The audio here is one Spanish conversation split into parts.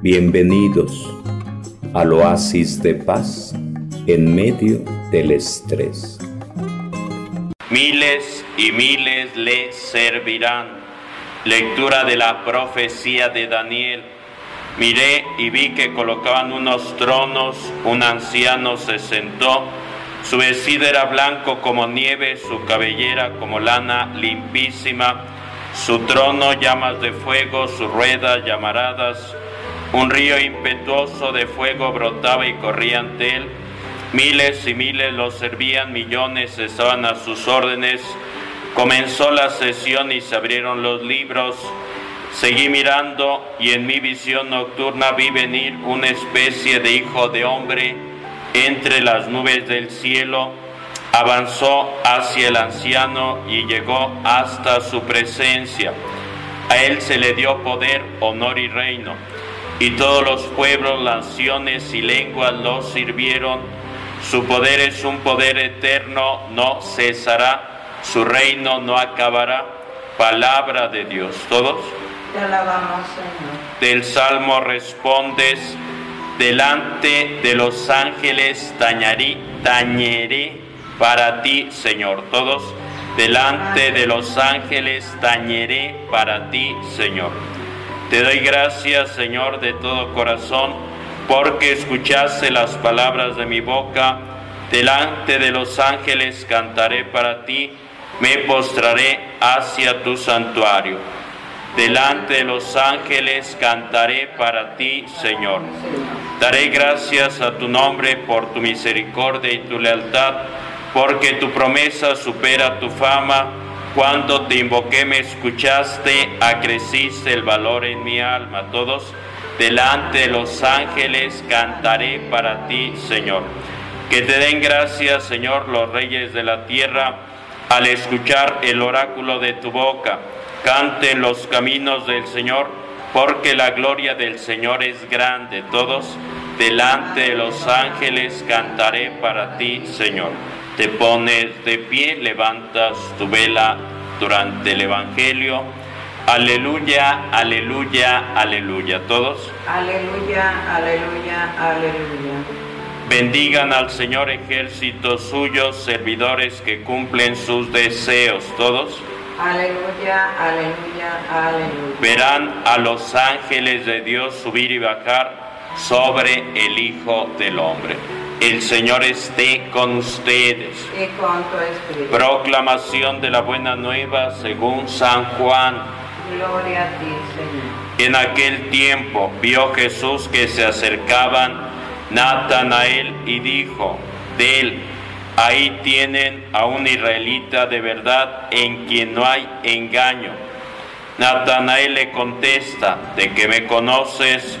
Bienvenidos al oasis de paz en medio del estrés. Miles y miles le servirán. Lectura de la profecía de Daniel. Miré y vi que colocaban unos tronos, un anciano se sentó, su vestido era blanco como nieve, su cabellera como lana limpísima, su trono llamas de fuego, sus ruedas llamaradas, un río impetuoso de fuego brotaba y corría ante él. Miles y miles lo servían, millones estaban a sus órdenes. Comenzó la sesión y se abrieron los libros. Seguí mirando y en mi visión nocturna vi venir una especie de hijo de hombre entre las nubes del cielo. Avanzó hacia el anciano y llegó hasta su presencia. A él se le dio poder, honor y reino y todos los pueblos, naciones y lenguas lo sirvieron. Su poder es un poder eterno, no cesará, su reino no acabará. Palabra de Dios. ¿Todos? Te alabamos, Señor. Del Salmo respondes, delante de los ángeles tañaré, tañeré para ti, Señor. Todos, delante de los ángeles tañeré para ti, Señor. Te doy gracias, Señor, de todo corazón, porque escuchaste las palabras de mi boca. Delante de los ángeles cantaré para ti, me postraré hacia tu santuario. Delante de los ángeles cantaré para ti, Señor. Daré gracias a tu nombre por tu misericordia y tu lealtad, porque tu promesa supera tu fama cuando te invoqué me escuchaste, acreciste el valor en mi alma. Todos delante de los ángeles cantaré para ti, Señor. Que te den gracias, Señor, los reyes de la tierra, al escuchar el oráculo de tu boca. Canten los caminos del Señor, porque la gloria del Señor es grande. Todos delante de los ángeles cantaré para ti, Señor te pones de pie, levantas tu vela durante el Evangelio. Aleluya, aleluya, aleluya. ¿Todos? Aleluya, aleluya, aleluya. Bendigan al Señor ejércitos suyos, servidores que cumplen sus deseos. ¿Todos? Aleluya, aleluya, aleluya. Verán a los ángeles de Dios subir y bajar sobre el Hijo del Hombre. El Señor esté con ustedes. Proclamación de la buena nueva según San Juan. Gloria a ti, Señor. En aquel tiempo vio Jesús que se acercaban Natanael y dijo de él, ahí tienen a un israelita de verdad en quien no hay engaño. Natanael le contesta, de que me conoces,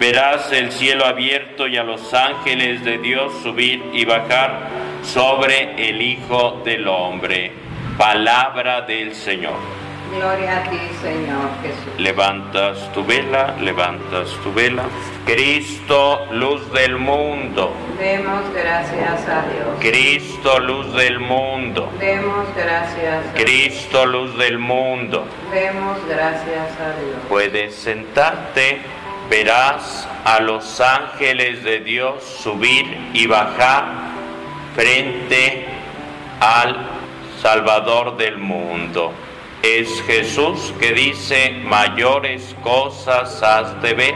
verás el cielo abierto y a los ángeles de Dios subir y bajar sobre el Hijo del Hombre. Palabra del Señor. Gloria a ti, Señor Jesús. Levantas tu vela, levantas tu vela. Cristo, luz del mundo. Demos gracias a Dios. Cristo, luz del mundo. Demos gracias a Dios. Cristo, luz del mundo. Demos gracias a Dios. Puedes sentarte, verás a los ángeles de Dios subir y bajar frente al Salvador del mundo. Es Jesús que dice, mayores cosas has de ver,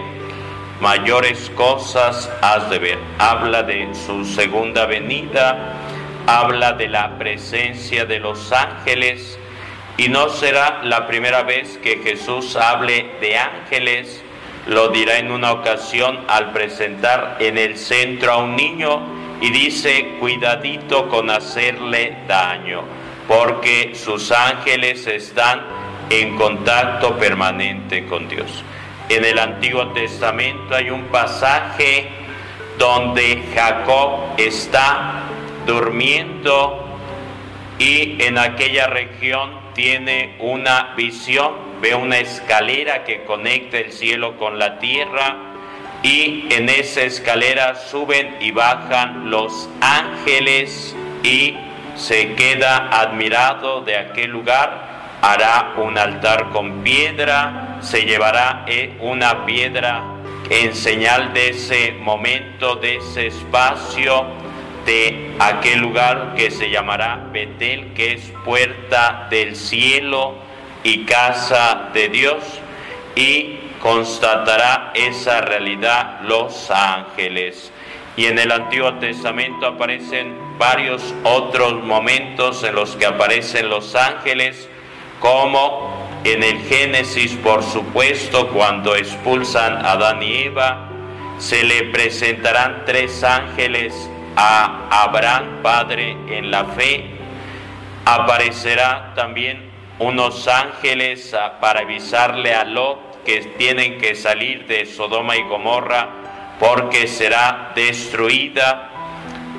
mayores cosas has de ver. Habla de su segunda venida, habla de la presencia de los ángeles y no será la primera vez que Jesús hable de ángeles, lo dirá en una ocasión al presentar en el centro a un niño y dice, cuidadito con hacerle daño, porque sus ángeles están en contacto permanente con Dios. En el Antiguo Testamento hay un pasaje donde Jacob está durmiendo y en aquella región tiene una visión, ve una escalera que conecta el cielo con la tierra y en esa escalera suben y bajan los ángeles y se queda admirado de aquel lugar, hará un altar con piedra, se llevará eh, una piedra en señal de ese momento, de ese espacio, de aquel lugar que se llamará Betel, que es puerta del cielo y casa de Dios, y constatará esa realidad los ángeles. Y en el Antiguo Testamento aparecen varios otros momentos en los que aparecen los ángeles, como en el Génesis, por supuesto, cuando expulsan a Adán y Eva, se le presentarán tres ángeles a Abraham, padre en la fe. Aparecerá también unos ángeles para avisarle a Lot que tienen que salir de Sodoma y Gomorra porque será destruida.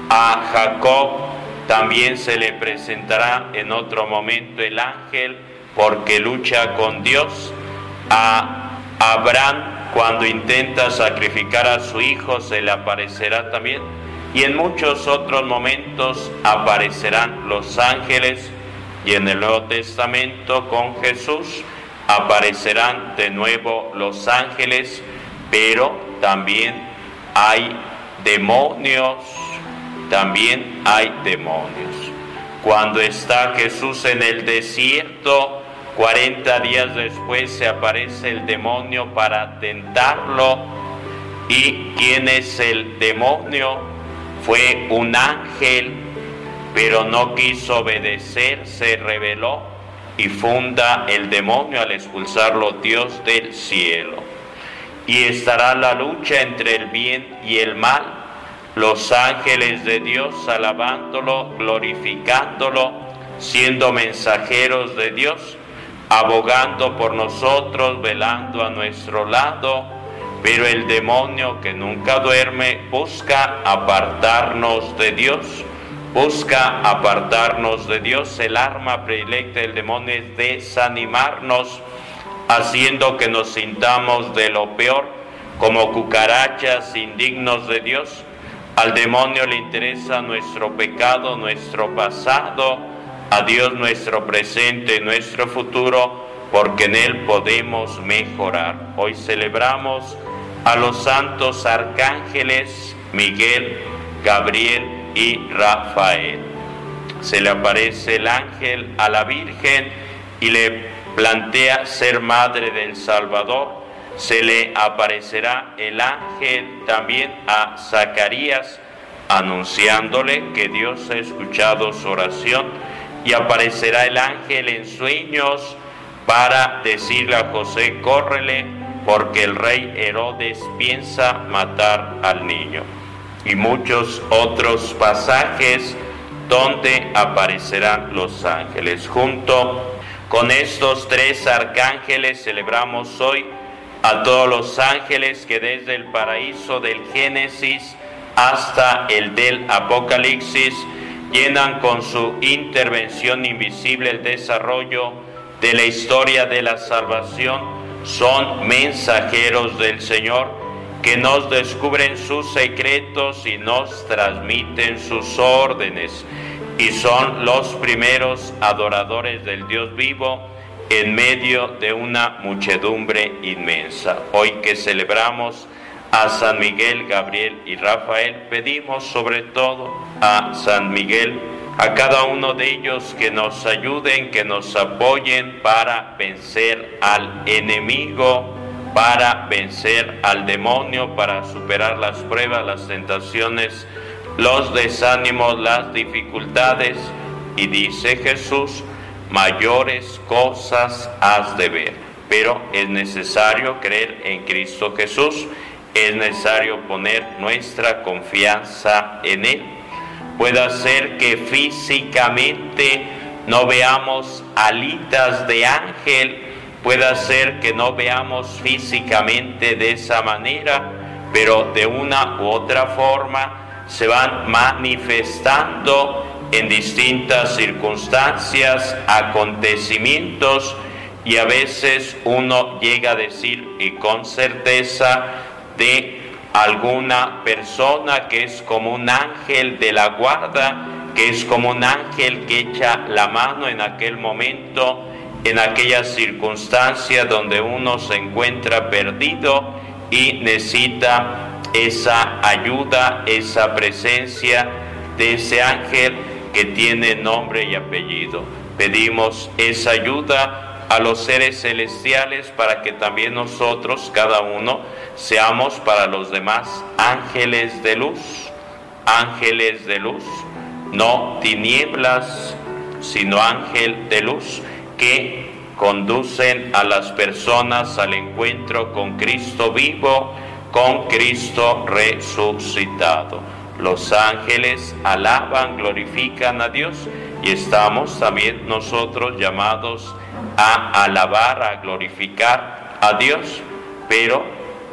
A Jacob también se le presentará en otro momento el ángel porque lucha con Dios. A Abraham cuando intenta sacrificar a su hijo se le aparecerá también. Y en muchos otros momentos aparecerán los ángeles y en el Nuevo Testamento con Jesús aparecerán de nuevo los ángeles, pero también hay demonios, también hay demonios. Cuando está Jesús en el desierto, 40 días después se aparece el demonio para tentarlo. ¿Y quién es el demonio? Fue un ángel, pero no quiso obedecer, se rebeló y funda el demonio al expulsarlo Dios del cielo. Y estará la lucha entre el bien y el mal, los ángeles de Dios alabándolo, glorificándolo, siendo mensajeros de Dios abogando por nosotros, velando a nuestro lado, pero el demonio que nunca duerme busca apartarnos de Dios, busca apartarnos de Dios. El arma predilecta del demonio es desanimarnos, haciendo que nos sintamos de lo peor, como cucarachas indignos de Dios. Al demonio le interesa nuestro pecado, nuestro pasado, a Dios nuestro presente, nuestro futuro, porque en Él podemos mejorar. Hoy celebramos a los santos arcángeles Miguel, Gabriel y Rafael. Se le aparece el ángel a la Virgen y le plantea ser madre del Salvador. Se le aparecerá el ángel también a Zacarías anunciándole que Dios ha escuchado su oración y aparecerá el ángel en sueños para decirle a José, córrele, porque el rey Herodes piensa matar al niño. Y muchos otros pasajes donde aparecerán los ángeles. Junto con estos tres arcángeles celebramos hoy a todos los ángeles que desde el paraíso del Génesis hasta el del Apocalipsis llenan con su intervención invisible el desarrollo de la historia de la salvación, son mensajeros del Señor que nos descubren sus secretos y nos transmiten sus órdenes y son los primeros adoradores del Dios vivo en medio de una muchedumbre inmensa. Hoy que celebramos a San Miguel, Gabriel y Rafael, pedimos sobre todo a San Miguel, a cada uno de ellos que nos ayuden, que nos apoyen para vencer al enemigo, para vencer al demonio, para superar las pruebas, las tentaciones, los desánimos, las dificultades. Y dice Jesús, mayores cosas has de ver, pero es necesario creer en Cristo Jesús es necesario poner nuestra confianza en Él. Puede ser que físicamente no veamos alitas de ángel, puede ser que no veamos físicamente de esa manera, pero de una u otra forma se van manifestando en distintas circunstancias, acontecimientos, y a veces uno llega a decir y con certeza de alguna persona que es como un ángel de la guarda, que es como un ángel que echa la mano en aquel momento, en aquella circunstancia donde uno se encuentra perdido y necesita esa ayuda, esa presencia de ese ángel que tiene nombre y apellido. Pedimos esa ayuda a los seres celestiales para que también nosotros, cada uno, seamos para los demás ángeles de luz, ángeles de luz no tinieblas, sino ángel de luz que conducen a las personas al encuentro con Cristo vivo, con Cristo resucitado. Los ángeles alaban, glorifican a Dios y estamos también nosotros llamados a alabar, a glorificar a Dios, pero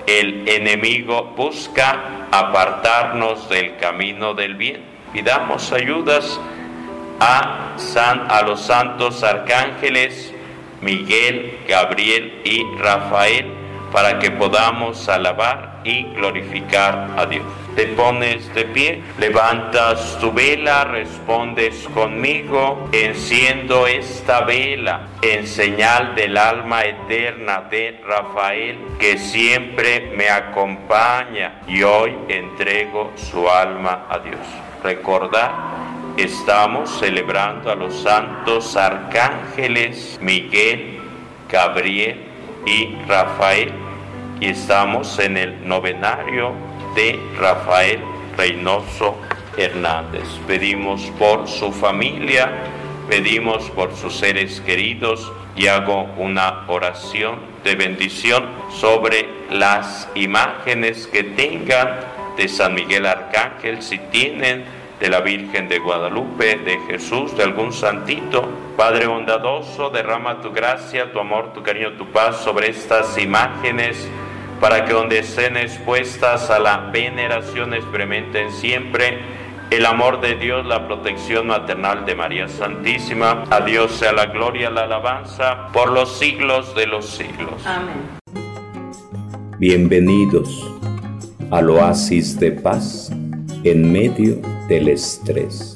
el enemigo busca apartarnos del camino del bien Pidamos ayudas a, a los santos arcángeles Miguel, Gabriel y Rafael para que podamos alabar y glorificar a Dios. Te pones de pie, levantas tu vela, respondes conmigo, enciendo esta vela en señal del alma eterna de Rafael que siempre me acompaña y hoy entrego su alma a Dios recordar, estamos celebrando a los santos arcángeles Miguel, Gabriel y Rafael y estamos en el novenario de Rafael Reynoso Hernández. Pedimos por su familia, pedimos por sus seres queridos y hago una oración de bendición sobre las imágenes que tengan de San Miguel Arcángel, si tienen de la Virgen de Guadalupe, de Jesús, de algún santito. Padre bondadoso, derrama tu gracia, tu amor, tu cariño, tu paz sobre estas imágenes, para que donde estén expuestas a la veneración experimenten siempre el amor de Dios, la protección maternal de María Santísima. A Dios sea la gloria, la alabanza por los siglos de los siglos. Amén. Bienvenidos al oasis de paz en medio del estrés.